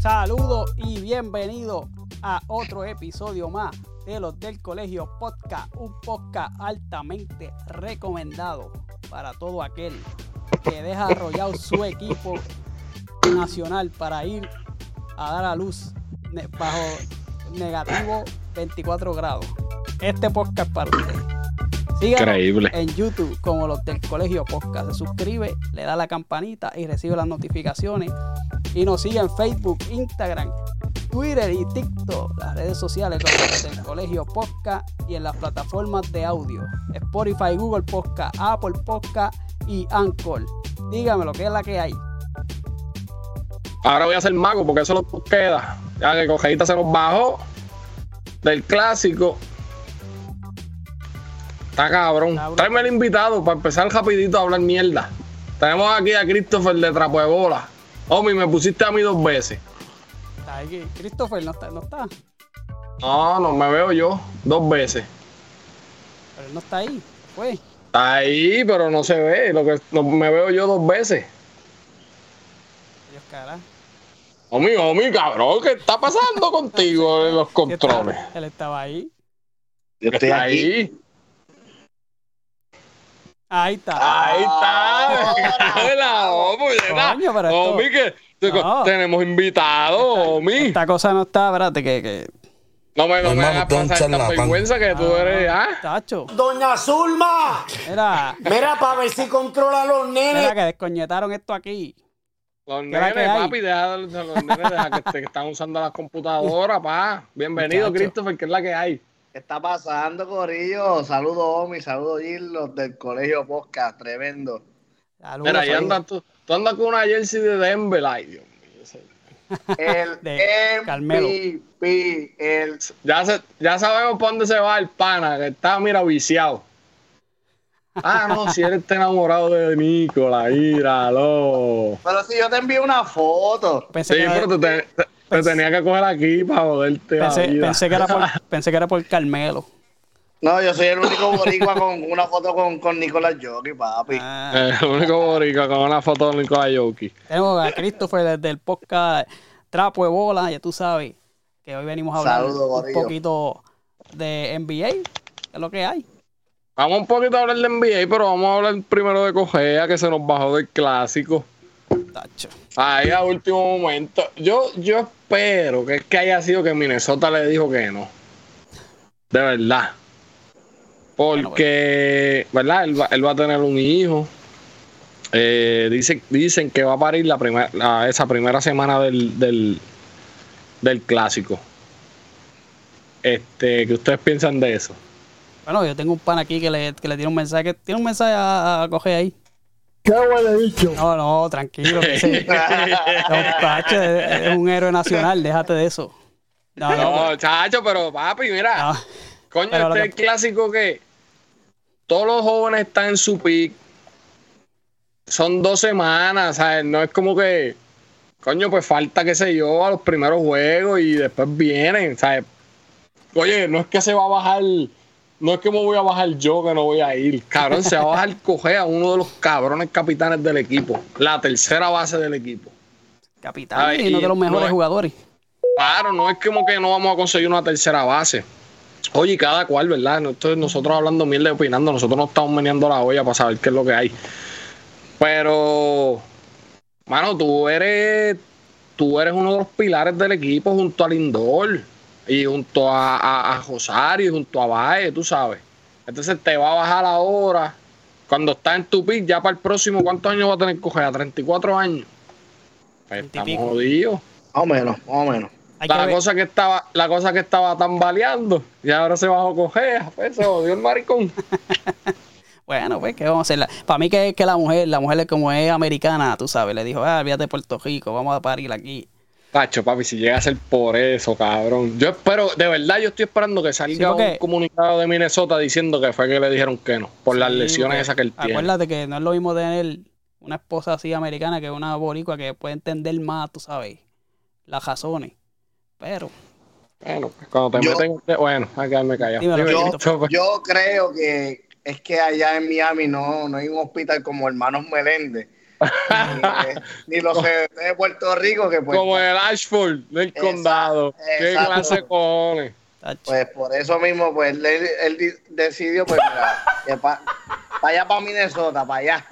Saludos y bienvenidos a otro episodio más de los del Colegio Podcast, un podcast altamente recomendado para todo aquel que deja arrollado su equipo nacional para ir a dar a luz bajo negativo 24 grados. Este podcast para usted. Síganos en YouTube como los del Colegio Podcast. Se suscribe, le da la campanita y recibe las notificaciones. Y nos sigue en Facebook, Instagram, Twitter y TikTok, las redes sociales como los del Colegio Podcast y en las plataformas de audio, Spotify, Google Podcast, Apple Podcast y Anchor. Dígame lo que es la que hay. Ahora voy a ser mago porque eso lo queda. Ya que Cogeita se nos bajó del clásico. Está cabrón. Cabrón. Tráeme el invitado para empezar rapidito a hablar mierda. Tenemos aquí a Christopher de Trapo de Bola. Omi, me pusiste a mí dos veces. Está aquí. Christopher no está, no está, No, no me veo yo dos veces. pero él no está ahí. Fue. Está ahí, pero no se ve. Lo que no, me veo yo dos veces. Dios cara. Omi, Omi, cabrón, ¿qué está pasando contigo en los controles? Él estaba ahí. Yo estoy ahí. Ahí está. Ahí está. Esto- Omi, que No. tenemos invitados, Omi. Esta cosa no está, espérate, que, que. No me, no me Hermano, hagas es un pasar esta vergüenza que tú eres, ¿ah? Tacho. Doña Zulma, Mira, mira para ver si controla a los mira nenes. que descoñetaron esto aquí. Los ¿Qué es la que nenes, papi, deja de- de los nenes, deja que, te- que están usando las computadoras, pa. Bienvenido, Muchacho. Christopher, que es la que hay. ¿Qué está pasando, Corillo? Saludos, Omi, saludos, Gillos, del Colegio Podcast, tremendo. Saludos, Mira, ahí andas tú. Tú andas con una jersey de Denver, ay, Dios El De Carmelo. MVP, el... Ya, se- ya sabemos para dónde se va el pana, que está, mira, viciado. Ah, no, si él está enamorado de Nicola, míralo. Pero si yo te envío una foto. Pensé, Sí, que, pero te, te- te Pens- tenía que coger aquí para joderte la pensé, vida. pensé que era por, pensé que era por Carmelo. No, yo soy el único boricua con una foto con, con Nicolás Jockey, papi. Ah, El único boricua con una foto de Nicolás Jokic. tenemos a Christopher desde el podcast Trapo de Bola, ya tú sabes que hoy venimos a hablar Saludos, un poquito de NBA, que es lo que hay. Vamos un poquito a hablar de NBA, pero vamos a hablar primero de Cogea, que se nos bajó del clásico. Tacho. Ahí a último momento. Yo, yo espero que es que haya sido que Minnesota le dijo que no. De verdad. Porque, ¿verdad? Él va, él va a tener un hijo. Eh, dice- dicen que va a parir la primera, la- esa primera semana del, del, del clásico. Este, ¿qué ustedes piensan de eso? Bueno, yo tengo un pan aquí que le, que le tiene un mensaje, que tiene un mensaje a, a coger ahí. ¿Qué huele dicho? No, no, tranquilo. Que es, es un héroe nacional, déjate de eso. No, no, No, chacho, pero papi, mira. no. Coño, este es que- el clásico que todos los jóvenes están en su pick. Son dos semanas, ¿sabes? No es como que, coño, pues falta, qué sé yo, a los primeros juegos y después vienen, ¿sabes? Oye, no es que se va a bajar, no es que me voy a bajar yo que no voy a ir. Cabrón, se va a bajar Cogea, uno de los cabrones capitanes del equipo, la tercera base del equipo. Capitán y uno de los mejores no es- jugadores. Claro, no es como que no vamos a conseguir una tercera base. Oye, cada cual, ¿verdad? No, esto es nosotros hablando mierda y opinando, nosotros no estamos meneando la olla para saber qué es lo que hay. Pero, mano, tú eres, tú eres uno de los pilares del equipo junto a Lindor y junto a, a, a Rosario y junto a Valle, tú sabes. Entonces te va a bajar ahora. Cuando estás en tu pick, ya para el próximo, ¿cuántos años va a tener que coger? ¿A 34 años? Pues estamos jodidos. Más o menos, más o menos. Hay que La ver- cosa que estaba, la cosa que estaba tambaleando y ahora se bajó cogea, pues se jodió el maricón. Bueno, pues, ¿qué vamos a hacer? Para mí que es que la mujer, la mujer como es americana, tú sabes, le dijo, ah, olvídate de Puerto Rico, vamos a parir aquí. Pacho, papi, si llega a ser por eso, cabrón. Yo espero, de verdad, yo estoy esperando que salga Sí, porque- un comunicado de Minnesota diciendo que fue que le dijeron que no, por las lesiones esas que él tiene. Acuérdate que no es lo mismo tener una esposa así americana que una boricua que puede entender más, tú sabes, las razones. Pero, Bueno, pues cuando te Yo- meten. Bueno, a quedarme callado. Dímelo, Dime, Yo- creo que es que allá en Miami no, no hay un hospital como Hermanos Meléndez. ni, ni los CDT de Puerto Rico que pues, Como el Ashford del Exacto, condado. Qué exacto. clase de cojones. pues por eso mismo pues él, él di- decidió pues para allá para Minnesota, para allá.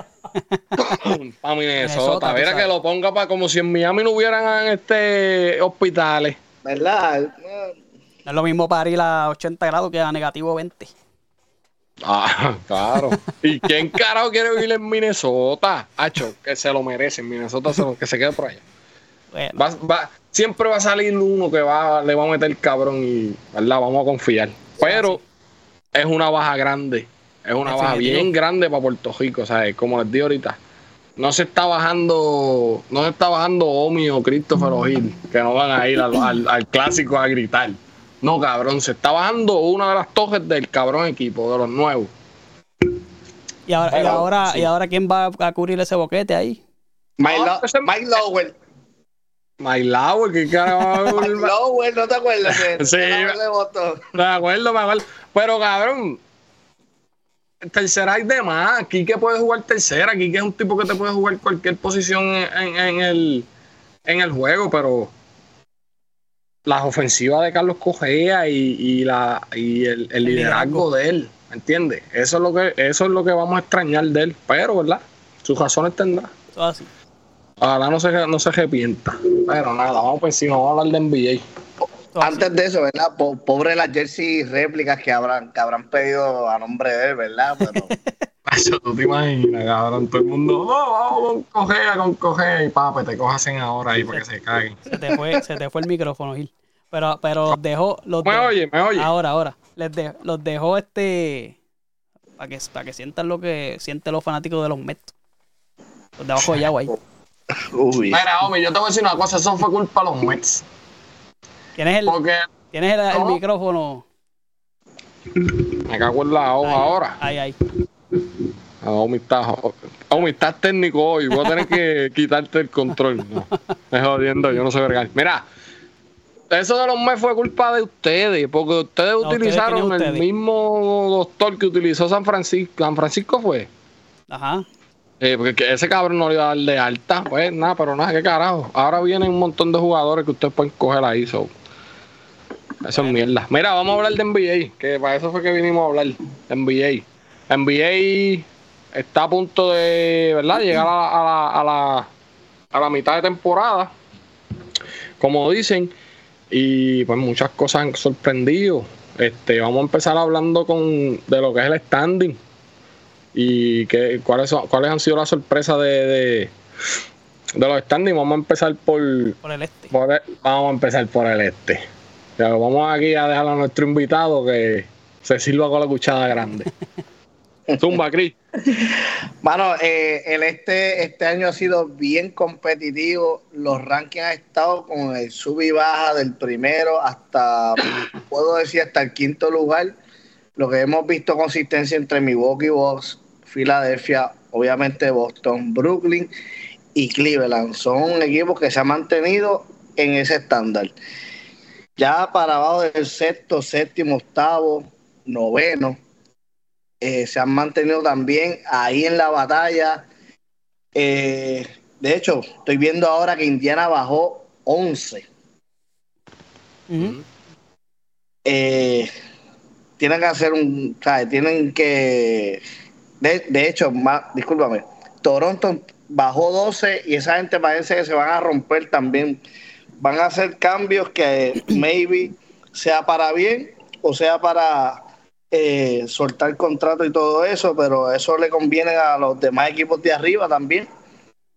Para Minnesota. Minnesota, Mira que lo ponga para como si en Miami no hubieran este hospitales. ¿Verdad? No es lo mismo para ir a 80 grados que a negativo 20. Ah, claro. ¿Y quién carajo quiere vivir en Minnesota? Hacho, que se lo merece. En Minnesota se lo- que se quede por allá. Bueno, Va, va- siempre va a salir uno que va, le va a meter cabrón y, ¿verdad? Vamos a confiar. Pero es una baja grande. Es una baja bien grande para Puerto Rico, ¿sabes? Como les di ahorita. No se está bajando, no se está bajando Omi o Christopher O'Hill, que no van a ir al, al- al clásico a gritar. No, cabrón, se está bajando una de las tojes del cabrón equipo, de los nuevos. y ahora, y ahora, sí. y ahora ¿quién va a cubrir ese boquete ahí? Mike, Lo- Mike Lowell. My Lauer, que carajo. Mike Lowell, ¿no te acuerdas? Sí. Me acuerdo, me acuerdo. Pero cabrón, tercera hay de más. Quique puede jugar tercera. Quique es un tipo que te puede jugar cualquier posición en, en- el, en el juego, pero las ofensivas de Carlos Cogea y, y la, y el, el liderazgo de él, ¿me entiendes? Eso es lo que, eso es lo que vamos a extrañar de él. Pero, ¿verdad? Sus razones tendrá. Así. Ojalá no se, no se arrepienta. Pero nada, vamos por encima, vamos a hablar de NBA. Antes de eso, ¿verdad? Po- pobre las jersey réplicas que habrán, que habrán pedido a nombre de él, ¿verdad? Pero Eso tú te imaginas, cabrón. Todo el mundo, no, vamos con cogea, con cogea. Y papi, te cojasen ahora ahí para que se caguen. Se te fue, se te fue el micrófono, Gil. Pero, pero los dejó, los Me dejó- oye, me oye. ahora, ahora, les de- los dejó este para que, para que sientan lo que sienten los fanáticos de los Mets. Los de abajo de uy. Mira, hombre, yo te voy a decir una cosa. Eso fue culpa de los Mets. ¿Tienes el, Porque tienes el, micrófono? me cago en la hoja Ahí, ahora. Ahí, ahí. Ah, Omi, estás, Omi, estás técnico hoy. Voy a tener que quitarte el control. No, me jodiendo, yo no sé verga. Mira, eso de los Mets fue culpa de ustedes, porque ustedes No, ¿ustedes utilizaron el ustedes? mismo doctor que utilizó San Francisco. San Francisco fue. Ajá. Eh, porque que ese cabrón no le iba a dar de alta. Pues nada, pero nada, qué carajo. Ahora vienen un montón de jugadores que ustedes pueden coger ahí. So. Eso es mierda. Mira, vamos a hablar de NBA, que para eso fue que vinimos a hablar. NBA. NBA está a punto de, ¿verdad? Llegar a la, a la, a la, a la mitad de temporada. Como dicen. Y pues muchas cosas han sorprendido. Este, vamos a empezar hablando con de lo que es el standing y que, cuáles, son, cuáles han sido las sorpresas de, de, de los standings. Vamos a empezar por, Por el este. por el- vamos a empezar por el este. Ya, vamos aquí a dejar a nuestro invitado que se sirva con la cuchara grande. Zumba, Cris. Mano, eh, el este, este año ha sido bien competitivo. Los rankings han estado con el sub y baja del primero hasta, puedo decir, hasta el quinto lugar. Lo que hemos visto consistencia entre Milwaukee Bucks, Filadelfia, obviamente Boston, Brooklyn y Cleveland. Son equipos que se han mantenido en ese estándar. Ya para abajo del sexto, séptimo, octavo, noveno, eh, se han mantenido también ahí en la batalla. Eh, de hecho, estoy viendo ahora que Indiana bajó 11. Ujú. Eh, tienen que hacer un. ¿sabes? Tienen que. De, de hecho, más, discúlpame. Toronto bajó 12 y esa gente parece que se van a romper también. Van a hacer cambios que maybe sea para bien o sea para eh, soltar contrato y todo eso, pero eso le conviene a los demás equipos de arriba también.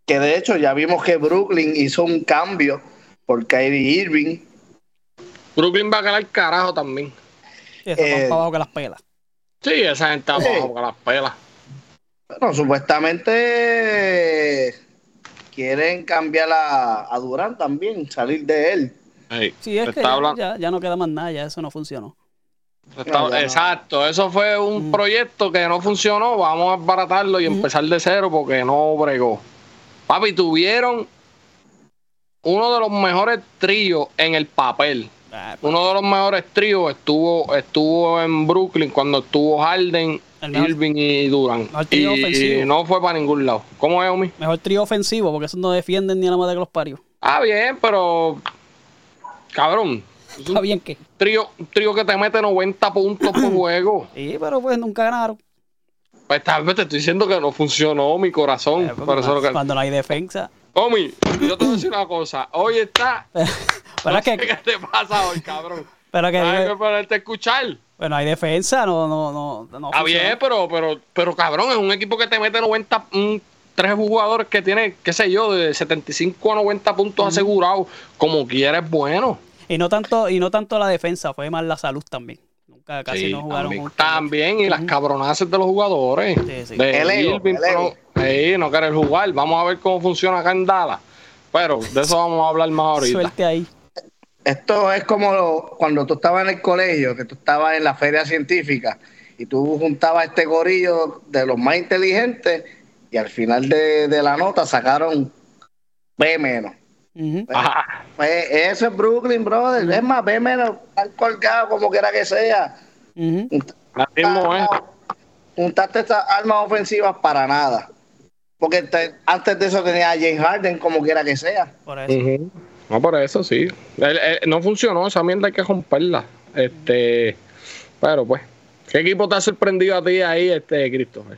Que de hecho ya vimos que Brooklyn hizo un cambio por Kyrie Irving. Brooklyn va a ganar carajo también. Sí, eso Eh, abajo que las pelas. Sí, esa gente está Sí. abajo con las pelas. Bueno, supuestamente eh, quieren cambiar a, a Durán también, salir de él. Ey, Sí, es que ya, ya, ya no queda más nada, ya eso no funcionó. Está- No, ya no. exacto, eso fue un proyecto que no funcionó, vamos a baratarlo y empezar de cero porque no bregó. Papi, tuvieron uno de los mejores tríos en el papel. Ah, Uno de los mejores tríos estuvo estuvo en Brooklyn cuando estuvo Harden, mejor- Irving y mejor Y, trío ofensivo. y no fue para ningún lado. ¿Cómo es, Omi? Mejor trío ofensivo, porque esos no defienden ni a la madre que los parios. Ah, bien, pero. Cabrón. Está bien que. Trío, trío que te mete 90 puntos por juego. Sí, pero pues nunca ganaron. Pues tal vez te estoy diciendo que no funcionó mi corazón. Eh, pues, Por eso. Cuando no hay defensa. Omi, yo te voy a decir una cosa. Hoy está. Pero es que, ¿Qué te pasa hoy, cabrón? pero que Hay que ponerte a escuchar. Bueno, hay defensa, no, no, no, no Está funciona. bien, pero, pero, pero cabrón, es un equipo que te mete 90, mm, tres jugadores que tiene, qué sé yo, de 75 a 90 puntos asegurados, como quieres, bueno. Y no tanto, y no tanto la defensa, fue más la salud también. Nunca casi Sí, no jugaron también, también, y las cabronazas de los jugadores. Sí, sí. De El Irving, el pero- sí, no querer jugar. Vamos a ver cómo funciona acá en Dallas. Pero de eso vamos a hablar más ahorita. Suerte ahí. Esto es como lo- cuando tú estabas en el colegio, que tú estabas en la feria científica y tú juntabas este gorillo de los más inteligentes y al final de, de la nota sacaron B menos. Ajá. Pues eso es Brooklyn, brother. Es más, B menos, están colgados como quiera que sea. Ujú. Así mismo es. Juntaste estas armas ofensivas para nada. Porque te- antes de eso tenía a James Harden como quiera que sea. Por eso. No, por eso sí. El- el- no funcionó, esa mierda hay que romperla. Este, pero pues, ¿qué equipo te ha sorprendido a ti ahí, este, Christopher?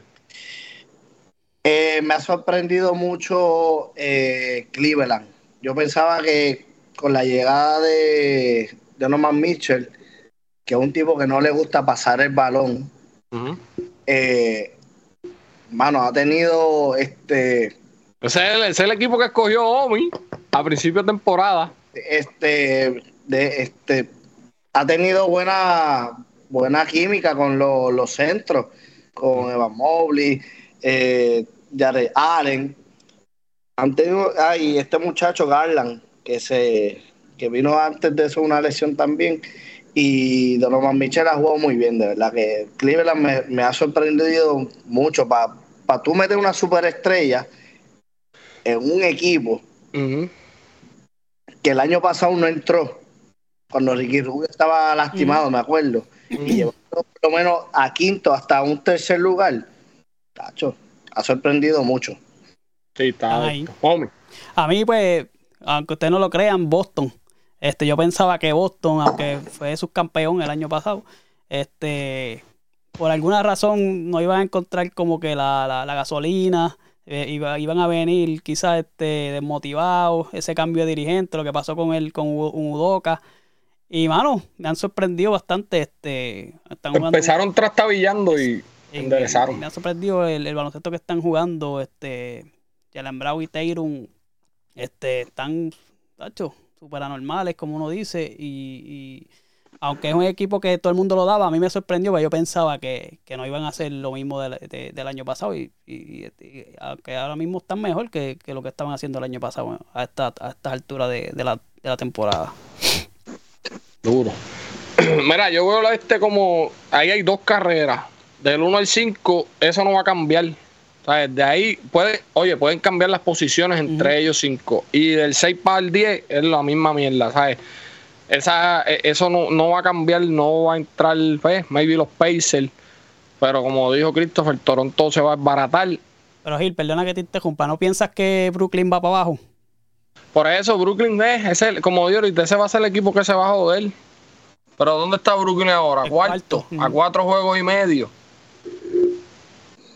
Eh, me ha sorprendido mucho eh, Cleveland. Yo pensaba que con la llegada de, de Norman Mitchell, que es un tipo que no le gusta pasar el balón, eh, mano, ha tenido este, Ese es, el, ese es el equipo que escogió Omi a principio de temporada. este, de, este, ha tenido buena, buena química con lo- los centros, con Evan Mobley, eh, Jared Allen. Han tenido, ah, y este muchacho Garland, que se que vino antes de eso una lesión también. Y Donovan Mitchell ha jugado muy bien, de verdad que Cleveland me, me ha sorprendido mucho. Para tú meter una superestrella en un equipo. Que el año pasado no entró, cuando Ricky Rubio estaba lastimado, me acuerdo, y llevó por lo menos a quinto hasta un tercer lugar, tacho, ha sorprendido mucho. Sí, está. Ahí. A mí, pues, aunque ustedes no lo crean, Boston. Este, yo pensaba que Boston, aunque fue subcampeón el año pasado, este, por alguna razón no iban a encontrar como que la, la- la gasolina, eh, iba- iban a venir quizás este, desmotivados, ese cambio de dirigente, lo que pasó con él, con U- Udoka. Y, mano, me han sorprendido bastante. Este, están jugando- Empezaron trastabillando y enderezaron. Me ha sorprendido el, el baloncesto que están jugando. Este, Jalen Brown y Tatum este, están, tacho, súper anormales, como uno dice. Y, y aunque es un equipo que todo el mundo lo daba, a mí me sorprendió, porque yo pensaba que, que no iban a hacer lo mismo del, de- del año pasado. Y, y- y aunque ahora mismo están mejor que, que lo que estaban haciendo el año pasado, a esta, a estas alturas de, de la, de la temporada. Duro. Mira, yo veo este como. Ahí hay dos carreras. Del 1 al 5, eso no va a cambiar. ¿Sabes? De ahí, puede, oye, pueden cambiar las posiciones entre ellos cinco. Y del 6 para el 10 es la misma mierda, ¿sabes? Esa, e- eso no, no va a cambiar, no va a entrar, pues, maybe los Pacers. Pero como dijo Christopher, Toronto se va a desbaratar. Pero Gil, perdona que te interrumpa, ¿no piensas que Brooklyn va para abajo? Por eso Brooklyn es, ese, como digo ahorita, ese va a ser el equipo que se va a joder. Pero ¿dónde está Brooklyn ahora? El Cuarto, cuarto. a cuatro juegos y medio.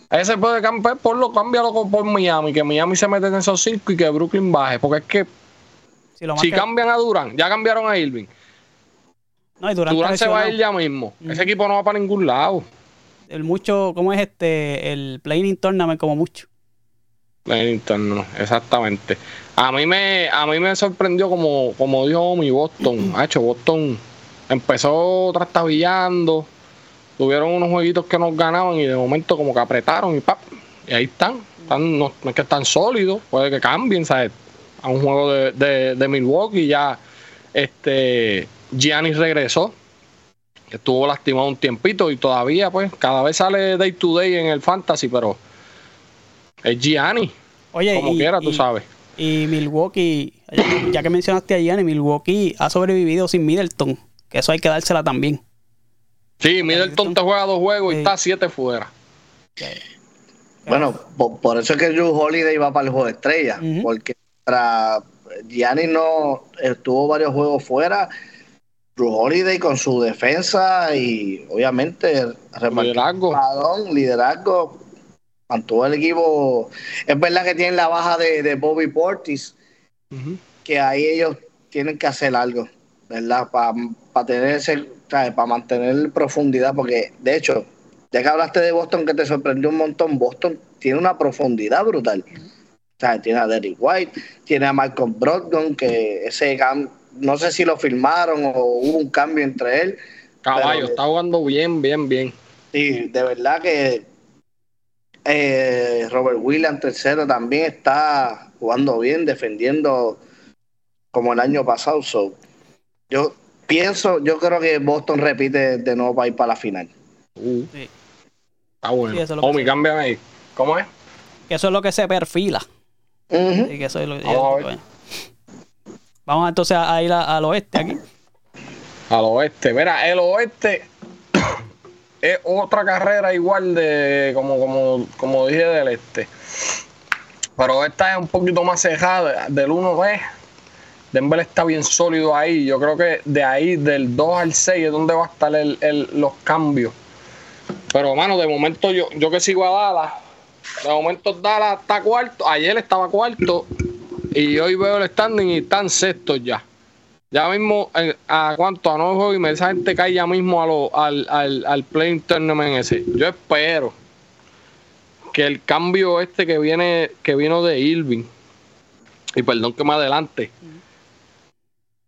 Ese puede cambiar, por lo cámbialo por Miami, que Miami se mete en esos cinco y que Brooklyn baje. Porque es que Si, lo más si que- cambian a Durán, ya cambiaron a Irving. no, y Durán se va a ir ya mismo. Ese equipo no va para ningún lado. el mucho, ¿cómo es este? El playing tournament como mucho. Bennington, no, exactamente. A mí me, a mí me sorprendió como, como dijo mi Boston. Ha hecho Boston empezó trastabillando. Tuvieron unos jueguitos que nos ganaban y de momento como que apretaron y pap. Y ahí están. están no, no es que están sólidos, puede que cambien, ¿sabes? A un juego de, de, de Milwaukee ya este Giannis regresó. estuvo lastimado un tiempito y todavía, pues, cada vez sale day to day en el fantasy, pero es Gianni, Oye, como y, quiera, tú sabes. Y Milwaukee, ya- que mencionaste a Gianni, Milwaukee ha sobrevivido sin Middleton, que eso hay que dársela también. Sí, Middleton te juega dos juegos y está siete fuera. Bueno, po- por, eso es que Drew Holiday va para el juego de estrella, porque para Gianni no estuvo varios juegos fuera. Drew Holiday con su defensa y obviamente Liderazgo. balón, liderazgo, mantuvo el equipo. Es verdad que tienen la baja de, de Bobby Portis, que ahí ellos tienen que hacer algo, ¿verdad? Para tener ese, para mantener profundidad, porque de hecho, ya que hablaste de Boston, que te sorprendió un montón, Boston tiene una profundidad brutal. O sea, tiene a Derrick White, tiene a Malcolm Brogdon, que ese no sé si lo firmaron o hubo un cambio entre él. Caballo, Pero- está jugando bien, bien, bien. Y de verdad que eh, Robert Williams tercero también está jugando bien, defendiendo como el año pasado. So, yo pienso, yo creo que Boston repite de nuevo para ir para la final. Uh, Sí. está bueno. Sí, cámbiame ahí. ¿Cómo es? Que eso es lo que se perfila. Así que eso es lo que- Vamos a ver. Vamos entonces a ir a- al oeste aquí. Al oeste. Mira, el oeste es otra carrera igual de como, como, como dije del este. Pero esta es un poquito más cejada. Del 1 b Denver está bien sólido ahí. Yo creo que de ahí, del 2 al 6, es donde va a estar el- el- los cambios. Pero, mano, de momento yo, yo que sigo a Dallas, de momento Dallas está cuarto. Ayer estaba cuarto y hoy veo el standing y están sextos ya. Ya mismo, eh, a cuánto, a nueve juegos y esa gente cae ya mismo a lo- al, al, al play tournament ese. Yo espero que el cambio este que viene, que vino de Irving, y perdón que me adelante,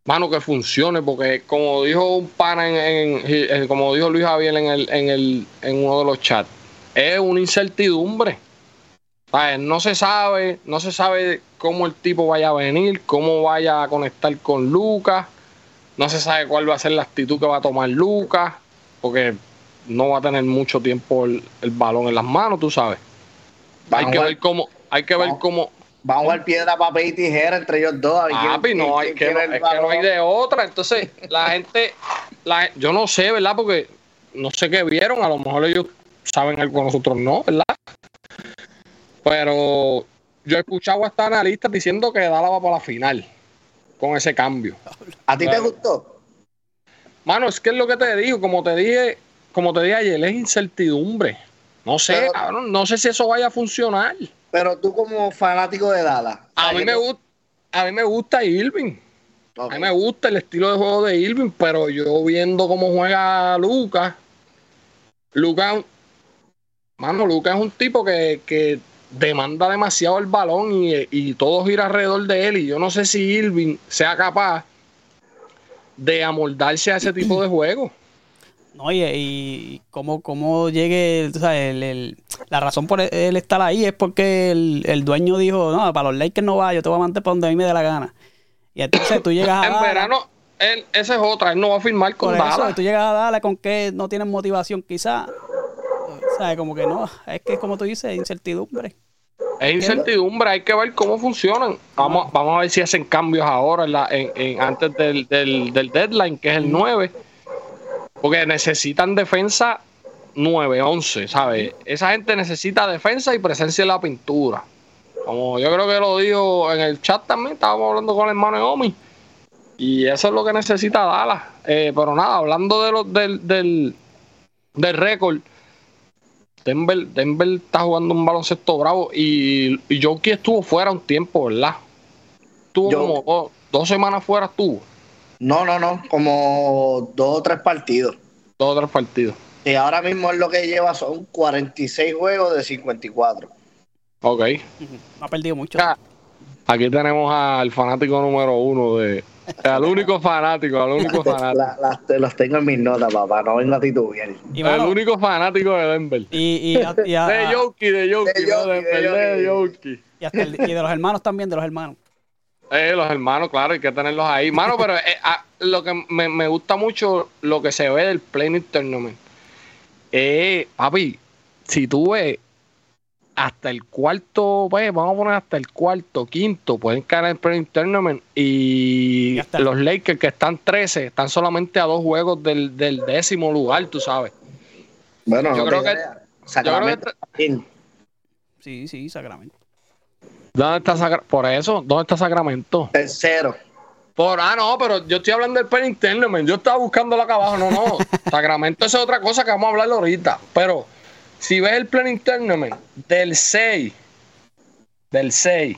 mano, que funcione, porque como dijo un pana en, en- como dijo Luis Javier en el, en el, en uno de los chats, es una incertidumbre. ¿Sabes? No se sabe, no se sabe cómo el tipo vaya a venir, cómo vaya a conectar con Lucas, no se sabe cuál va a ser la actitud que va a tomar Lucas, porque no va a tener mucho tiempo el, el balón en las manos, tú sabes. Hay que ver cómo, hay que ver cómo, Vamos a jugar piedra, papel y tijera entre ellos dos. a ver quién- no, hay que, no, es que no hay de otra. Entonces, la gente, la- yo no sé, ¿verdad? Porque no sé qué vieron, a lo mejor ellos saben algo que nosotros no, ¿verdad? Pero yo he escuchado hasta analistas diciendo que Dallas va para la final con ese cambio. ¿A ti te gustó? Mano, es que es lo que te digo, como te dije, como te dije ayer, es incertidumbre. No sé, Pero- cabrón, no sé si eso vaya a funcionar. Pero tú como fanático de Dallas. A mí me gusta, a mí me gusta Irving. A mí me gusta el estilo de juego de Irving, pero yo viendo cómo juega Lucas, Lucas, mano, Lucas es un tipo que, que demanda demasiado el balón y, y todo gira alrededor de él. Y yo no sé si Irving sea capaz de amoldarse a ese tipo de juego. No, y, y cómo, cómo llegue, tú sabes, el- el- la razón por él estar ahí es porque el, el dueño dijo, no, para los Lakers no va, yo te voy a mantener para donde a mí me dé la gana. Y entonces tú llegas a En Dallas, verano, él, esa es otra, él no va a firmar por con eso, Dallas. tú llegas a Dallas con que no tienes motivación quizás. Sea, como que no, es que como tú dices, incertidumbre. Es incertidumbre, hay que ver cómo funcionan. Vamos, vamos a ver si hacen cambios ahora, en la- en- en- antes del, del- del deadline, que es el 9. Porque necesitan defensa 9, 11, ¿sabes? Esa gente necesita defensa y presencia en la pintura. Como yo creo que lo dijo en el chat también, estábamos hablando con el hermano de Omi. Y eso es lo que necesita Dallas. Eh, pero nada, hablando de los, del, del, del récord, Denver, Denver está jugando un baloncesto bravo y, y Jokic estuvo fuera un tiempo, ¿verdad? Estuvo Yo- como dos, dos semanas fuera, estuvo. No, no, no, como dos o tres partidos. Dos o tres partidos. Y ahora mismo es lo que lleva son 46 juegos de 54. Ok. Ha perdido mucho. Ya, Aquí tenemos al fanático número uno de. Al único fanático, al único fanático. La- las- te los tengo en mis notas, papá, no vengo a titubear. Y, El único fanático de Denver. y, y, a- y a- De Jokic, de Jokic, De no de de. Jokic. y hasta el- y de los hermanos también, de los hermanos. Eh, los hermanos, claro, hay que tenerlos ahí. Mano, pero eh, ah, lo que me, me gusta mucho, lo que se ve del Playing Tournament. Eh, papi, si tú ves hasta el cuarto, pues, vamos a poner hasta el cuarto, quinto, pueden caer en el Playing Tournament y está. los Lakers que están 13 están solamente a dos juegos del, del décimo lugar, tú sabes. Bueno, Yo no creo que- creas. Sacramento también. Sí, sí, Sacramento. ¿Dónde está Sagra- Por eso, ¿dónde está Sacramento? Tercero. Por, ah, no, pero yo estoy hablando del Playing Tournament. Yo estaba buscándolo acá abajo. No, no. Sacramento es otra cosa que vamos a hablar ahorita. Pero si ves el Playing Tournament del 6, del 6,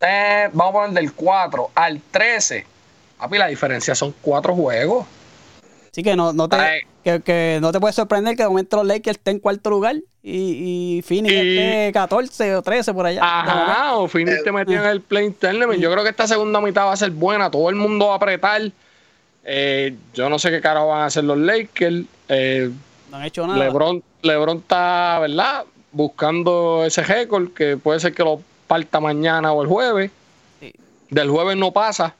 eh, vamos a poner del 4 al 13, papi, la diferencia son cuatro juegos. Así que no, no te, que, que no te puede sorprender que de momento los Lakers estén en cuarto lugar y, y Phoenix Y- esté 14 o 13 por allá. Ajá, o Phoenix te metió en el Playing Tournament. Yo creo que esta segunda mitad va a ser buena. Todo el mundo va a apretar. Eh, yo no sé qué carajo van a hacer los Lakers. Eh, No han hecho nada. LeBron, LeBron está, ¿verdad? Buscando ese récord que puede ser que lo parta mañana o el jueves. Sí. Del jueves no pasa.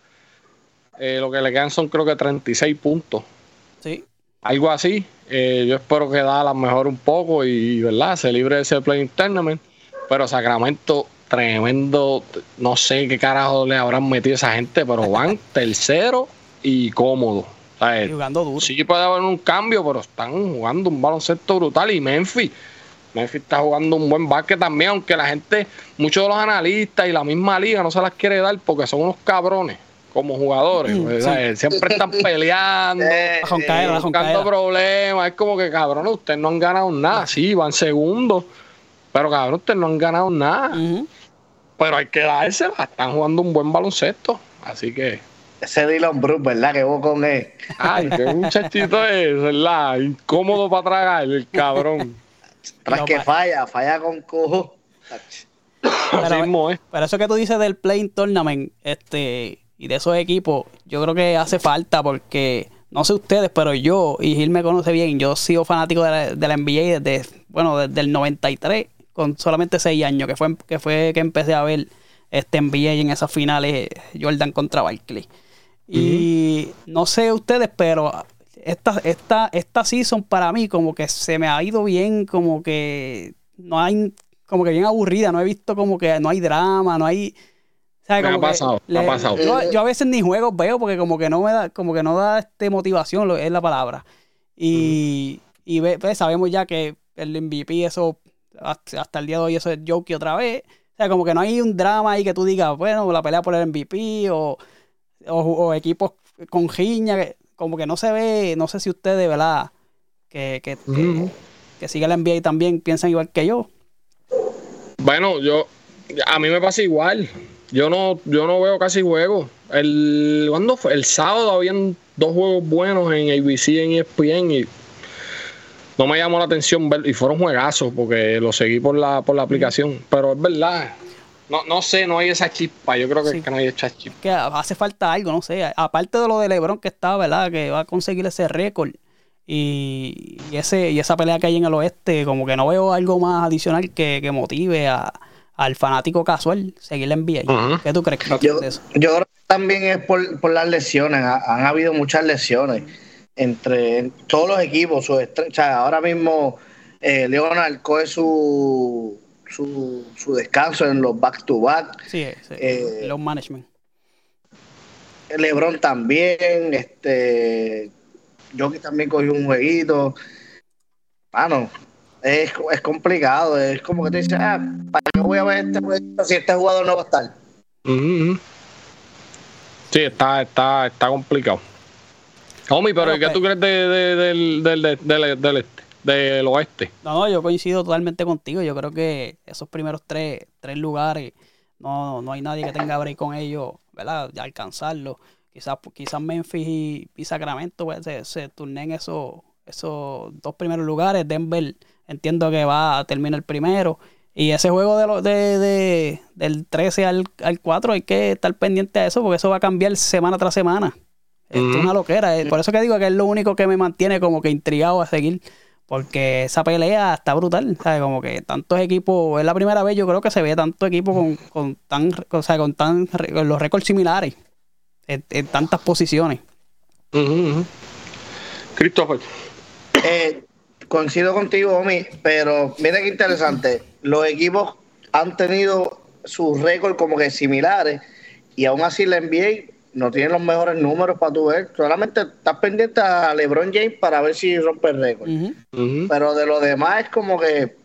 Eh, lo que le quedan son creo que 36 puntos. Sí. Algo así. Eh, yo espero que Dallas mejore un poco y, ¿verdad? Se libre de ese playing tournament. Pero Sacramento, tremendo. No sé qué carajo le habrán metido a esa gente, pero van tercero y cómodo. O sea, Y jugando duro. Sí puede haber un cambio, pero están jugando un baloncesto brutal. Y Memphis, Memphis está jugando un buen básquet también, aunque la gente, muchos de los analistas y la misma liga no se las quiere dar porque son unos cabrones como jugadores. Mm, pues, sí. ¿sabes? Siempre están peleando, Eh, buscando problemas. Es como que, cabrón, ustedes no han ganado nada. Sí, van segundos. Pero, cabrón, ustedes no han ganado nada. Pero hay que dársela. Están jugando un buen baloncesto. Así que, Ese Dylan Brooks, ¿verdad? Que vos con él. ay, qué muchachito es, ¿verdad? Incómodo para tragar, el cabrón. Tras que falla, falla con cojo. Así mismo es. Pero eso que tú dices del Playing Tournament, este, y de esos equipos, yo creo que hace falta porque, no sé ustedes, pero yo, y Gil me conoce bien, yo sigo fanático de la, de la NBA desde, bueno, desde el 93, con solamente 6 años, que fue, que fue que empecé a ver este NBA en esas finales Jordan contra Barkley. Y no sé ustedes, pero esta, esta, esta season para mí como que se me ha ido bien, como que no hay, como que bien aburrida, no he visto como que no hay drama, no hay... ¿sabes? Me ha Como que pasado, me ha pasado. Yo, yo a veces ni juegos veo porque como que no me da, como que no da este motivación, es la palabra. Y, y ve- pues, sabemos ya que el MVP, eso, hasta hasta el día de hoy, eso es Jokic otra vez. O sea, como que no hay un drama ahí que tú digas, bueno, la pelea por el MVP o, o, o equipos con giña, que como que no se ve, no sé si ustedes, ¿verdad? Que, que, que, Ujú. que sigue la NBA también piensan igual que yo. Bueno, yo a mí me pasa igual. Yo no, yo no veo casi juegos. El, ¿cuándo fue? El sábado habían dos juegos buenos en ABC y en ESPN y no me llamó la atención ver, y fueron juegazos porque los seguí por la, por la aplicación. Pero es verdad. No, no sé, no hay esa chispa. Yo creo que, Sí. que no hay esa chispa. que hace falta algo, no sé. Aparte de lo de LeBron que está, ¿verdad? Que va a conseguir ese récord. Y, y ese, y esa pelea que hay en el oeste, como que no veo algo más adicional que, que motive a, al fanático casual seguir la NBA. Ujú. ¿Qué tú crees que Yo, eso? yo creo que también es por, por las lesiones. Ha- Han habido muchas lesiones entre todos los equipos. Estre- o sea, ahora mismo eh, Leonard coge su, su, su descanso en los back-to-back. Sí, sí, eh, los management. LeBron también. Este, Jokic también cogió un jueguito. Mano, es, es complicado. Es como que te dices, ah, ¿para qué voy a ver este jueguito si este jugador no va a estar? Ujú, ujú. Sí, está, está, está complicado. Homie, pero ¿qué pues- tú crees de, de- del, del, del, del, del este, del oeste? No, no, yo coincido totalmente contigo. Yo creo que esos primeros tres, tres lugares, no, no hay nadie que tenga break con ellos, ¿verdad? De alcanzarlo. Quizás, quizás Memphis y, y Sacramento pues, se, se turnen esos, esos dos primeros lugares. Denver entiendo que va a terminar primero. Y ese juego de, lo- de, de- del 13 al, al 4 hay que estar pendiente a eso porque eso va a cambiar semana tras semana. Esto es una loquera. eh. Por eso que digo que es lo único que me mantiene como que intrigado a seguir Porque esa pelea está brutal, ¿sabes? Como que tantos equipos, es la primera vez yo creo que se ve tanto equipo con, con tan, o sea, con tan con los récords similares en, en tantas posiciones. Ujú. Christopher. Eh, coincido contigo, Omi, pero mira qué interesante. Los equipos han tenido sus récords como que similares y aún así la NBA no tiene los mejores números para tu ver. Solamente estás pendiente a LeBron James para ver si rompe el récord. Pero de lo demás es como que,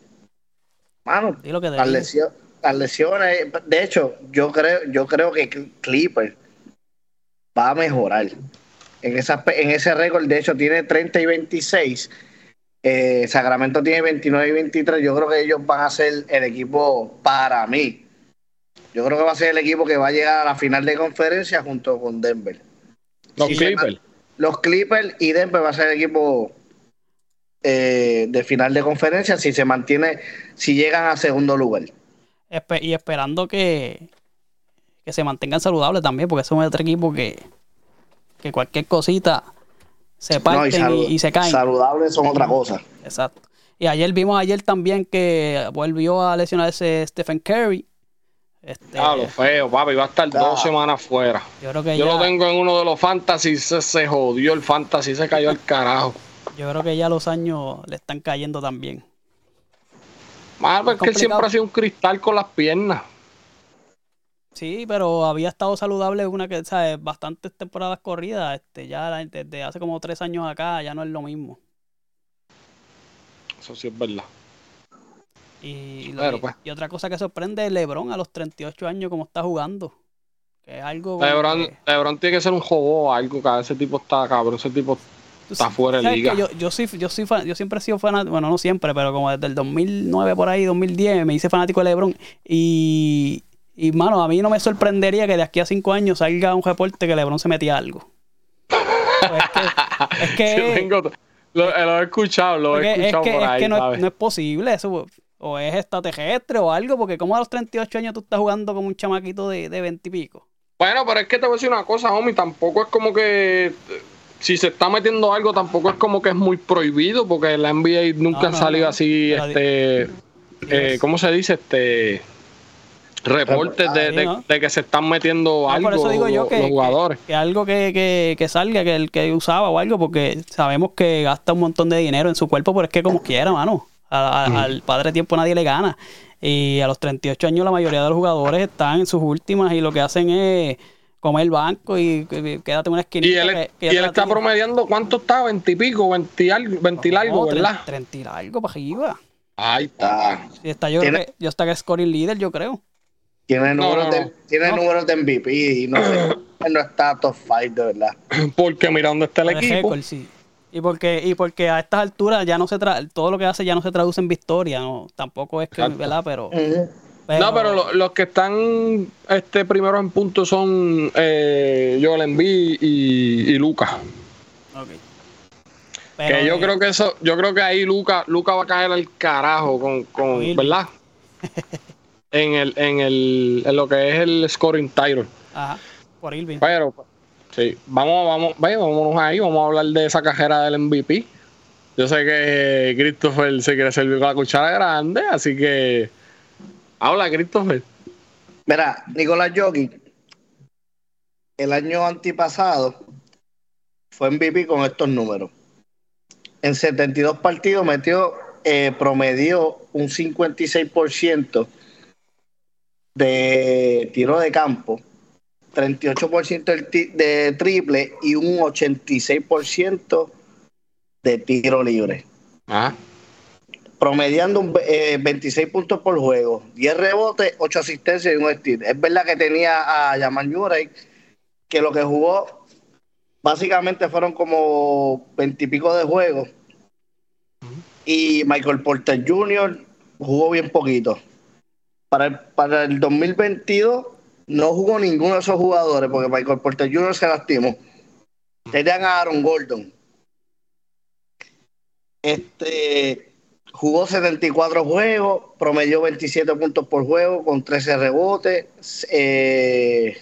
mano, lo que las, debía. lesio- las lesiones. De hecho, yo creo, yo creo que Clipper va a mejorar. En, esa, en ese récord, de hecho, tiene 30 y 26. Eh, Sacramento tiene 29 y 23. Yo creo que ellos van a ser el equipo para mí. Yo creo que va a ser el equipo que va a llegar a la final de conferencia junto con Denver. Los Clippers. Los Clippers y Denver va a ser el equipo eh, de final de conferencia si se mantiene, si llegan a segundo lugar. Espe- y esperando que, que se mantengan saludables también, porque son otro equipo que, que cualquier cosita se No, parten y, se caen. Saludables son otra cosa. Exacto. Y ayer vimos ayer también que volvió a lesionarse Stephen Curry. Este, Ah, lo feo, papi. Va a estar dos semanas fuera. yo creo que Yo ya, lo tengo en uno de los fantasy. Se, se jodió el fantasy. Se cayó al carajo. yo creo que ya los años le están cayendo también. Más porque él siempre ha sido un cristal con las piernas. Sí, pero había estado saludable una que, ¿sabes? Bastantes temporadas corridas. Este, ya desde hace como tres años acá ya no es lo mismo. Eso sí es verdad. Y, lo- pues. y otra cosa que sorprende es LeBron a los 38 años como está jugando. Que es algo Lebron, que- Lebron tiene que ser un juego algo. Cada ese tipo está cabrón. Ese tipo está fuera de liga. que Yo, yo, soy, yo, soy fan- yo siempre he sido fanático, bueno, no siempre, pero como desde el 2009 por ahí, 2010, me hice fanático de LeBron. Y, y, mano, a mí no me sorprendería que de aquí a cinco años salga un reporte que LeBron se metía algo. Pues es que, es que, tengo- lo, lo he escuchado, lo he es, escuchado que, por es ahí, que no, es, ¿sabes? no es posible eso. O es extraterrestre o algo, porque como a los 38 años tú estás jugando como un chamaquito de, de 20 y pico. Bueno, pero es que te voy a decir una cosa, homie. Tampoco es como que. eh, Si se está metiendo algo, tampoco es como que es muy prohibido, porque la NBA nunca No, han no, salido no. así, este. eh, ¿Cómo se dice? Este. Reportes de, Sí, de- ¿no? de que se están metiendo No, algo por eso digo yo los, que, los jugadores. que algo que, que- que salga, que el que usaba o algo, porque sabemos que gasta un montón de dinero en su cuerpo, pero es que como quiera, mano. A- a- Al padre tiempo nadie le gana. Y a los 38 años la mayoría de los jugadores están en sus últimas y lo que hacen es comer el banco y, y quédate en una esquinita. Y él, que- que y ya te él la está tira. promediando, ¿cuánto está? ¿20 y pico? ¿20 algo, 20 y largo, No, verdad? 30 y algo para arriba. Ahí está. Ah, Y está, yo, creo Tiene- que, yo está que es scoring leader, yo creo. Tiene No, números, no, de, tiene No. números de MVP y no, sé, él no está top 5 de verdad. Porque mira dónde está el equipo. sí. Y porque, y porque a estas alturas ya no se tra todo lo que hace ya no se traduce en victoria, no, tampoco es que, Exacto. ¿verdad? Pero. No, pero lo- los que están este primero en punto son eh, Joel Embiid y, y Lucas. ok. Que yo eh, creo que eso, yo creo que ahí Luca, Luca va a caer al carajo con, con. ¿verdad? en el, en el, en lo que es el scoring title. Ajá, por Irving. Pero, sí, vamos, vamos, vaya, vámonos ahí, vamos a hablar de esa cajera del MVP. Yo sé que Christopher se quiere servir con la cuchara grande, así que habla Christopher. Mira, Nicolás Jokic, el año antipasado fue MVP con estos números. En 72 partidos metió, eh, promedió un 56% de tiro de campo, 38% del ti- de triple y un 86% de tiro libre Ajá. promediando un, eh, 26 puntos por juego, 10 rebotes, 8 asistencias y un steal. Es verdad que tenía a Jamal Murray, que lo que jugó básicamente fueron como 20 y pico de juegos. Y Michael Porter Jr. jugó bien poquito. Para el, para el 2022 no jugó ninguno de esos jugadores porque Michael Porter Jr. se lastimó. Tenían a Aaron Gordon. Este jugó 74 juegos, promedió 27 puntos por juego con 13 rebotes, eh,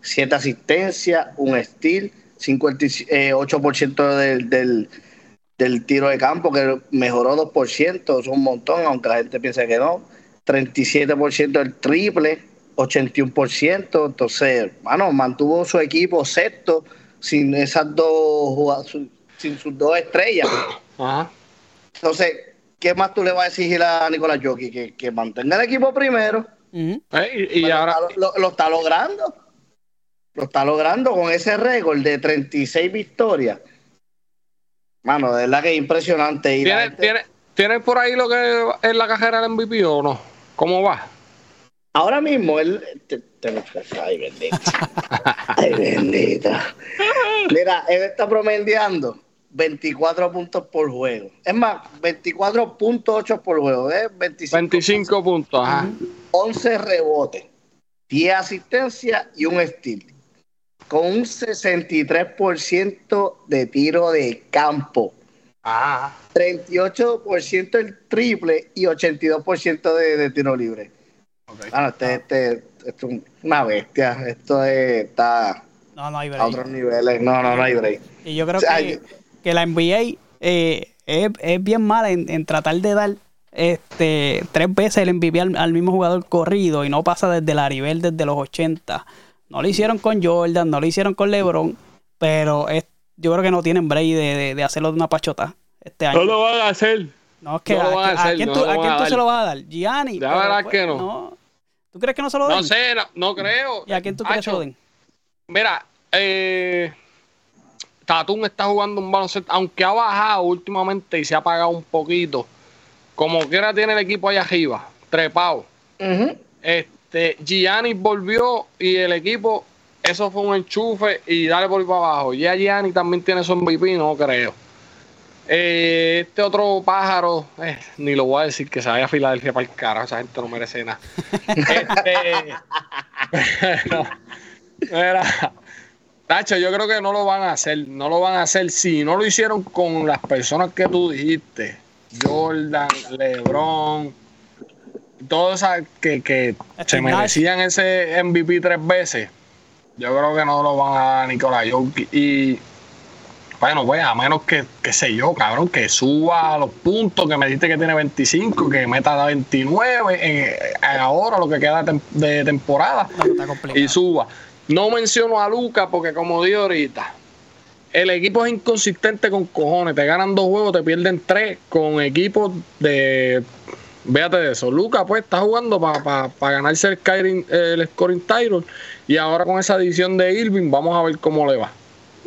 7 asistencias, un steal, 58% del, del, del tiro de campo, que mejoró 2%, es un montón, aunque la gente piense que no. 37% del triple, 81%. Entonces, bueno, mantuvo su equipo sexto sin esas dos sin sus dos estrellas. Ajá. Entonces, ¿qué más tú le vas a exigir a Nicolás Jockey? Que, que mantenga el equipo primero. Eh, y, y ahora, lo, lo está logrando. Lo está logrando con ese récord de 36 victorias. Mano, de verdad que es impresionante. Y la ¿tiene, gente- tiene, ¿tiene por ahí lo que es la cajera del MVP o no? ¿Cómo va? Ahora mismo él. te- te- ay, bendito. Ay, bendita. Mira, él está promediando 24 puntos por juego. Es más, 24.8 por juego. ¿eh? 25, 25 puntos, ajá. 11 rebotes, 10 asistencias y un steal. Con un 63% de tiro de campo. Ajá. 38% el triple y 82% de, de tiro libre. Ok. Bueno, este, este, esto es una bestia. Esto es- está No, no hay a otros niveles. No, no, no hay break. Y yo creo O sea, que, yo- que la NBA eh, es, es bien mala en, en tratar de dar este tres veces el MVP al, al mismo jugador corrido y no pasa desde la nivel desde los 80. No lo hicieron con Jordan, no lo hicieron con LeBron, pero es, yo creo que no tienen break de, de- de hacerlo de una pachota este año. No lo van a hacer. No, es que no lo a, van a a hacer, quién no tú, a quién a tú se lo vas a dar? Gianni. Ya pero, verás pues, que no. ¿Tú crees que no se lo den? No sé, no, no creo. ¿Y a quién tú crees que se lo den? Mira, eh, Tatum está jugando un baloncesto, aunque ha bajado últimamente y se ha apagado un poquito. Como quiera tiene el equipo allá arriba, trepado. Este, Gianni volvió y el equipo, eso fue un enchufe y dale por para abajo. Ya Gianni también tiene su MVP, no creo. Eh, este otro pájaro, eh, ni lo voy a decir que se vaya a Filadelfia para el carajo, esa gente no merece nada. Este, pero, mira, Tacho, yo creo que no lo van a hacer, no lo van a hacer. Si no lo hicieron con las personas que tú dijiste, Jordan, LeBron, todas esas que, que Steve se merecían ese MVP tres veces, yo creo que no lo van a dar Nicolás Jokic. Y bueno, pues a menos que, que sé yo, cabrón, que suba los puntos, que me dijiste que tiene 25, que meta 29 eh, ahora lo que queda de tem- de temporada No, y suba. No menciono a Luca porque como dije ahorita, el equipo es inconsistente con cojones. Te ganan dos juegos, te pierden tres con equipos de... Véate de eso. Luca pues está jugando para ganarse el, scoring- el scoring title y ahora con esa adición de Irving vamos a ver cómo le va.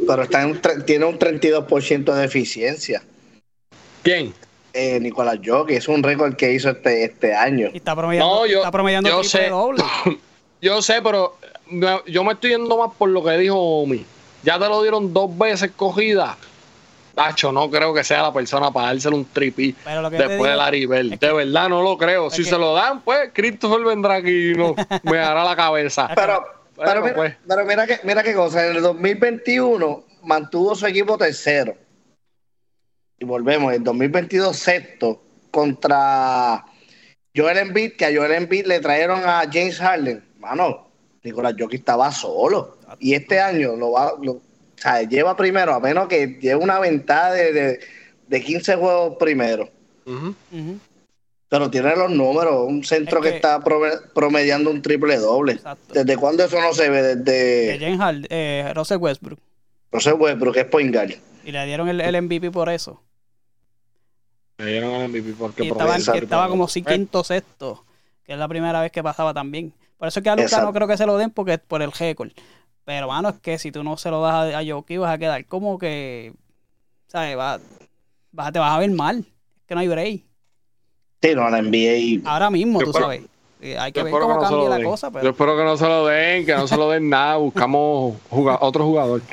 Pero está en un tiene un 32% de eficiencia. ¿Quién? Eh, Nicolás Jockey es un récord que hizo este, este año. Y está promediando, No, yo- está promediando yo triple sé. doble. Yo sé, pero yo me estoy yendo más por lo que dijo Omi. Ya te lo dieron dos veces cogida. Tacho, no creo que sea la persona para dárselo un te después de Larry Bird. es que- de verdad no lo creo. Si que- se lo dan, pues Christopher vendrá aquí y no, me dará la cabeza. Pero, Bueno, pero, mira, pues. pero mira, que, mira qué cosa, en el 2021 mantuvo su equipo tercero. Y volvemos, en el 2022 sexto contra Joel Embiid, que a Joel Embiid le trajeron a James Harden. Mano, Nicolás Jokic estaba solo. Y este año lo va, lo- o sea, lleva primero, a menos que lleve una ventaja de, de, de 15 juegos primero. Pero tiene los números, un centro Es que, que- está prome- promediando un triple doble. Exacto. ¿Desde cuándo eso no se ve? De Desde James Harden, eh, Russell Westbrook. sé, Westbrook, que es point guard. Y le dieron el, el MVP por eso. Me dieron el MVP porque Y estaba, que estaba como si quinto sexto, que es la primera vez que pasaba también. Por eso es que a Luca Exacto. no creo que se lo den porque es por el récord. Pero, mano, es que si tú no se lo das a, a Jokic vas a quedar como que, ¿sabes? Va, vas- te vas a ver mal. Es que no hay break. Sí, no, la NBA. Ahora mismo, Yo tú espero- sabes. Eh, Hay que Yo ver cómo que no se cambia lo la den. cosa, Yo pero espero que no se lo den, que no se lo den nada. Buscamos otro jugador.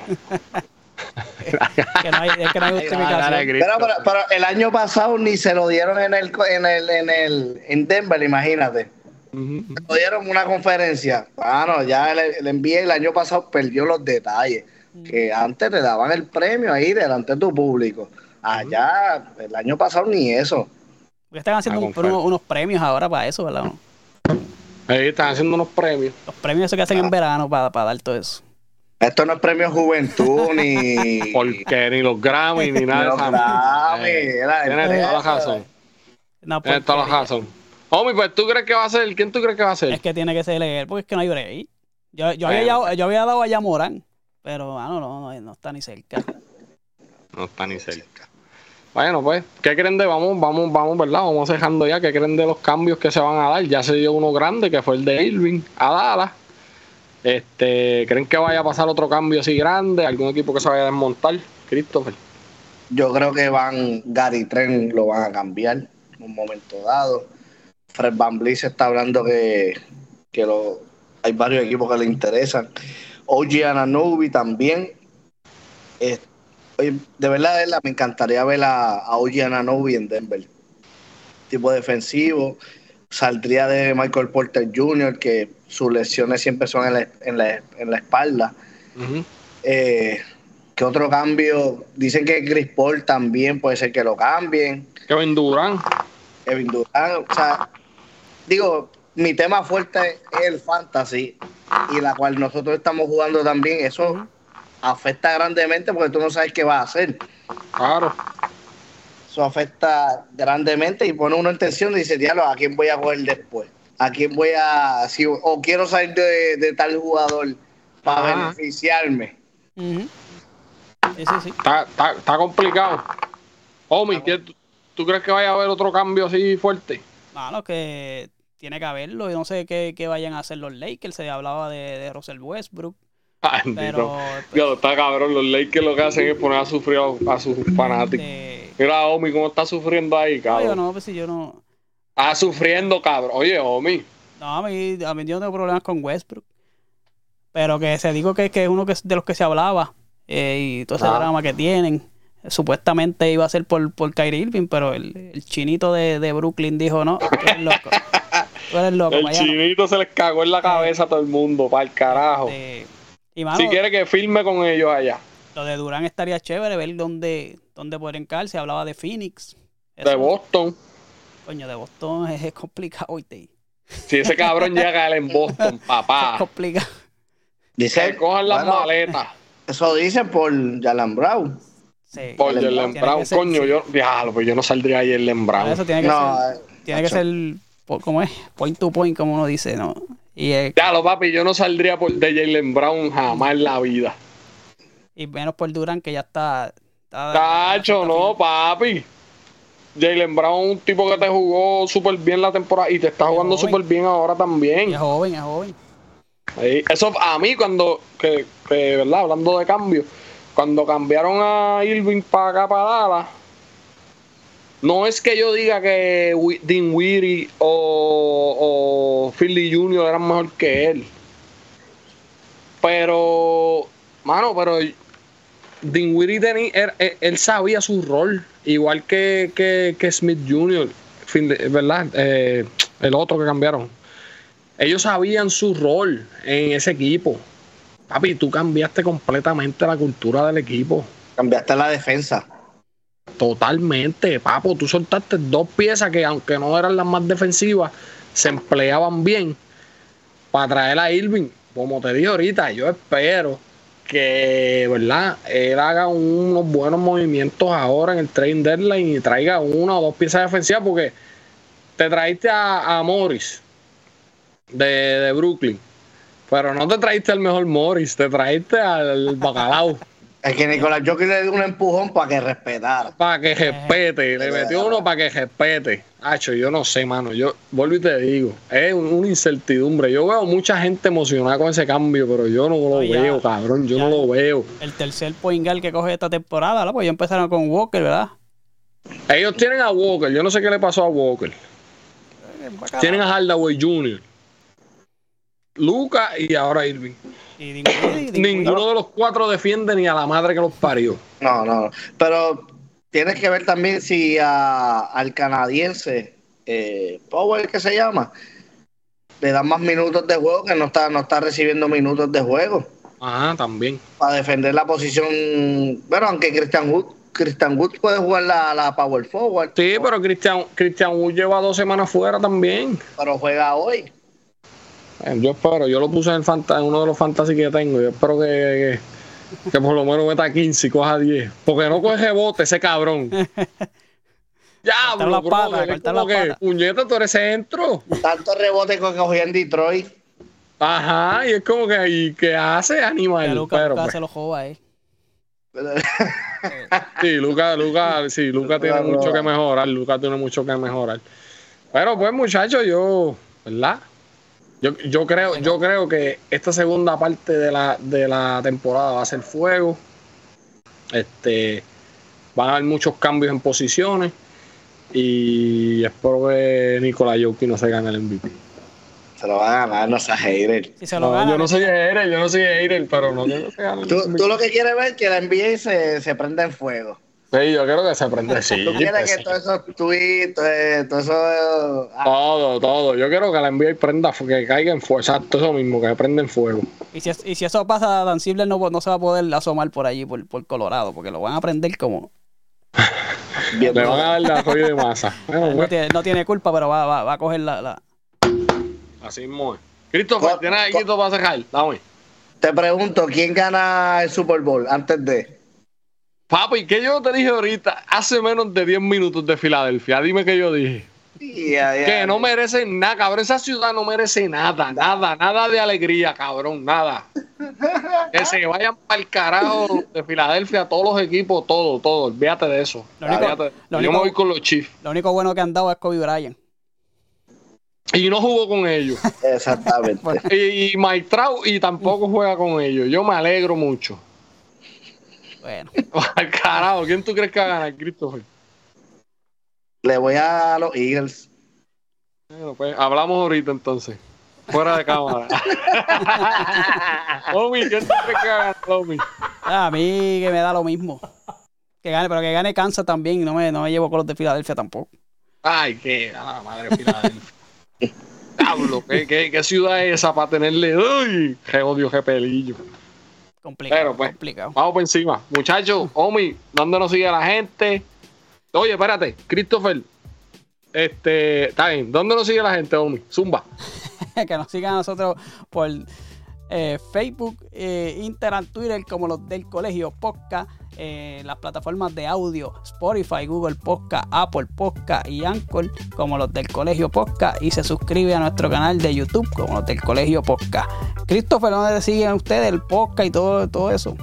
que no hay, es que no hay justificación. Pero, pero, pero el año pasado ni se lo dieron en el en el en el en Denver, imagínate. Lo dieron una conferencia. Bueno, ya el, NBA el año pasado perdió los detalles. Que antes te daban el premio ahí delante de tu público. Allá, el año pasado ni eso. Porque están haciendo Ah, un- unos, unos premios ahora para eso, ¿verdad? Ahí están haciendo unos premios. Los premios esos que hacen en verano para, para dar todo eso. Esto no es premio juventud ni. Porque ni los Grammy ni nada de Los Grammy, mierda. era- Tienes era- toda la razón. Homie, pues tú crees que va a ser. ¿Quién tú crees que va a ser? Es que tiene que ser él, porque es que no hay break. Yo, yo, había, dado- yo había dado a Yamorán, pero ah, no, no, no, no está ni cerca. No está ni cerca. Bueno, pues, ¿qué creen de? Vamos, vamos, vamos, ¿verdad? Vamos dejando ya. ¿Qué creen de los cambios que se van a dar? Ya se dio uno grande, que fue el de Irving a Dallas. Este, ¿Creen que vaya a pasar otro cambio así grande? ¿Algún equipo que se vaya a desmontar? Christopher. Yo creo que van. Gary Trent lo van a cambiar en un momento dado. Fred Van se está hablando que, que lo, hay varios equipos que le interesan. OG Ananobi también. Eh, de verdad, de verdad, me encantaría ver a, a OG Ananobi en Denver. Tipo defensivo. Saldría de Michael Porter Jr., que sus lesiones siempre son en la, en la, en la espalda. Ujú. Eh, ¿Qué otro cambio? Dicen que Chris Paul también puede ser que lo cambien. Kevin Durant. Kevin Durant, o sea, digo, mi tema fuerte es el fantasy y la cual nosotros estamos jugando también. Eso afecta grandemente porque tú no sabes qué va a hacer. Claro. Eso afecta grandemente y pone uno en tensión y dice, diablo, ¿a quién voy a coger después? ¿A quién voy a...? Si, o quiero salir de, de tal jugador para Ajá. beneficiarme. Ujú. Sí, sí, sí. Está, está, está complicado. Homie, ¿qué- tú, tú crees que vaya a haber otro cambio así fuerte? Mano, que tiene que haberlo. Yo no sé qué, qué vayan a hacer los Lakers. Se hablaba de, de Russell Westbrook. Pero, bendito. pues, está cabrón. Los Lakers lo que hacen es poner a sufrir a, a sus fanáticos. este, Mira a Omi cómo está sufriendo ahí, no, cabrón. yo no, pues si yo no. Está sufriendo, cabrón. Oye, Omi. No, a mí, a mí yo no tengo problemas con Westbrook. Pero que se digo que, que es uno que, de los que se hablaba. eh, y todo ese Ah. drama que tienen. Supuestamente iba a ser por, por Kyrie Irving, pero el, el chinito de, de Brooklyn dijo: No, tú eres loco. Tú eres loco, El vaya, no". chinito se les cagó en la cabeza a todo el mundo, para el carajo. Este, y mano, si quiere que firme con ellos allá. lo de Durán estaría chévere, ver dónde, dónde podrían caer. Se hablaba de Phoenix. De Boston. Coño, de Boston es, es complicado. ¿oíste? Si ese cabrón llega él en Boston, Es papá. complicado. Dice, Que cojan las bueno, maletas. Eso dice por Jalen Brown. Sí. Por Jalen Jalen Tiene Brown, que ser- coño, sí. yo, diablo, pues yo no saldría a Jalen Por Brown. Eso tiene que No, ser. eh, Tiene que ser, ¿cómo es? Point to point, como uno dice, ¿no? Y, eh, Diablo, papi, yo no saldría por de Jalen Brown jamás en la vida. y menos por Durán, que ya está. está- Tacho, no, papi. Jalen Brown, un tipo que te jugó súper bien la temporada y te está jugando súper bien ahora Y también. es joven, es joven. Sí, Eso a mí cuando, que, que, ¿verdad? Hablando de cambio, cuando cambiaron a Irving para acá, para Dallas, no es que yo diga que Dean Weary o, Philly Jr. eran mejor que él. Pero, mano, pero Dean Weary teni- él, sabía su rol, igual que, que, que Smith Jr., ¿verdad? Eh, el otro que cambiaron ellos sabían su rol en ese equipo. Papi, tú cambiaste completamente la cultura del equipo. Cambiaste la defensa. Totalmente, papo. Tú soltaste dos piezas que, aunque no eran las más defensivas, se empleaban bien para traer a Irving. Como te dije ahorita, yo espero que, ¿verdad? Él haga unos buenos movimientos ahora en el trading deadline y traiga una o dos piezas defensivas porque te traiste a, a Morris de, de Brooklyn. Pero no te traiste al mejor Morris, te traiste al bacalao. Es que Nicolás Jokic le dio un empujón para que respetara. Para que respete, le metió uno para que respete. Hacho, yo no sé, mano. Yo vuelvo y te digo, es un- una incertidumbre. Yo veo mucha gente emocionada con ese cambio, pero yo no lo No, ya. veo, cabrón. Yo Ya. no lo veo. El tercer point guard que coge esta temporada, ¿no? Pues ya empezaron con Walker, ¿verdad? Ellos tienen a Walker, yo no sé qué le pasó a Walker. Tienen a Hardaway Jr., Luca y ahora Irving. Y. Ninguno de los cuatro defiende ni a la madre que los parió. No, no. Pero tienes que ver también si a- al canadiense, eh, Powell, que se llama, le dan más minutos de juego, que no está, no está recibiendo minutos de juego Ajá, también. para defender la posición. Bueno, aunque Christian Wood, Christian Wood puede jugar la, la Power Forward, Sí, pero Christian, Christian Wood lleva dos semanas fuera también. pero juega hoy. Eh, Yo espero, yo lo puse en, el fanta- en uno de los fantasy que tengo. Yo espero que, que, que por lo menos meta 15 y coja 10. Porque no coge bote ese cabrón. Ya, Cortar las patas, cortar las que, patas. puñeta, tú eres centro. Tanto rebote que cogió en Detroit. Ajá, y es como que, ¿y qué hace Que animal? Lucas, Pero, Lucas pues, se lo joba, eh. sí, Lucas, Lucas, sí, Lucas tiene mucho que mejorar. Lucas tiene mucho que mejorar. Pero pues, muchachos, yo, ¿verdad? Yo, yo creo, yo creo que esta segunda parte de la, de la temporada va a ser fuego. Este van a haber muchos cambios en posiciones. Y espero que Nicolás Jokic no se gane el MVP. Se lo va a ganar, no seas hater. Si se lo No, gana, yo no soy hater, yo no soy hater, pero no se gane el Tú, tú lo que quieres ver es que la NBA se, se prenda en fuego. Sí, yo quiero que se prenda. Sí, Tú quieres pues que sí. todos esos tweets, todo, todo eso. ah, Todo, todo. Yo quiero que la NBA prenda, fu- que caiga en fuego. Exacto, eso mismo, que prenda en fuego. Y si, es- y si eso pasa, Dan Silver no, no se va a poder asomar por allí, por, por Colorado, porque lo van a prender como. bien, Le van a dar la rollo de masa. Bueno, No pues, tiene, no tiene culpa, pero va, va, va a coger la. la- así mismo es. Christopher, ¿tienes algo para cerrar? Dame. Te pregunto, ¿quién gana el Super Bowl antes de? Papi, ¿qué yo te dije ahorita? Hace menos de 10 minutos de Filadelfia. Dime qué yo dije. Que no merecen nada, cabrón. Esa ciudad no merece nada, nada, nada de alegría, cabrón, nada. Que se vayan para el carajo de Filadelfia, todos los equipos, todo, todo. Olvídate de eso. Lo único- Olvídate de- lo yo único- me voy con los Chiefs. Lo único bueno que han dado es Kobe Bryant. Y no jugó con ellos. Exactamente. y, y Mike Trout y tampoco juega con ellos. Yo me alegro mucho. Bueno, Al carajo, ¿quién tú crees que va a ganar, Christopher? Le voy a los Eagles. Bueno, pues hablamos ahorita entonces. Fuera de cámara. Omi, ¿quién tú crees que va a ganar, Omi? a mí que me da lo mismo. Que gane, pero que gane Kansas también. No me, no me llevo con los de Filadelfia tampoco. Ay, qué a la madre Filadelfia. Diablo, ¿qué, qué, qué ciudad es esa para tenerle? ¡Uy! ¡Qué odio, qué pelillo! Complicado. Pero, pues. complicado. Vamos por encima. Muchachos, Omi, ¿dónde nos sigue la gente? Oye, espérate, Christopher. Este, está bien. ¿Dónde nos sigue la gente, Omi? Zumba. que nos sigan a nosotros por eh, Facebook, eh, Instagram, Twitter, como los del colegio Podcast, eh, las plataformas de audio, Spotify, Google Podcast, Apple Podcast y Anchor, como los del colegio Podcast, y se suscribe a nuestro canal de YouTube, como los del colegio Podcast. Christopher, ¿dónde siguen ustedes el podcast y todo, todo eso?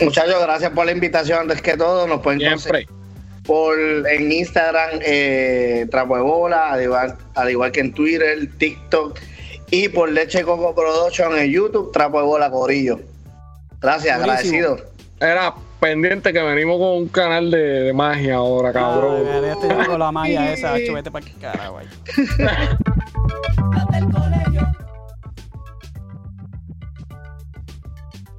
Muchachos, gracias por la invitación. Antes que todo, nos pueden Siempre. por en Instagram, eh, Trapo de Bola, al igual, al igual que en Twitter, TikTok y por Leche Coco Production en YouTube, Trapo de Bola Corillo. Gracias, Buenísimo. agradecido. Era pendiente que venimos con un canal de, de magia ahora, cabrón. Ya estoy con la magia esa, hecho, vete para el carajo.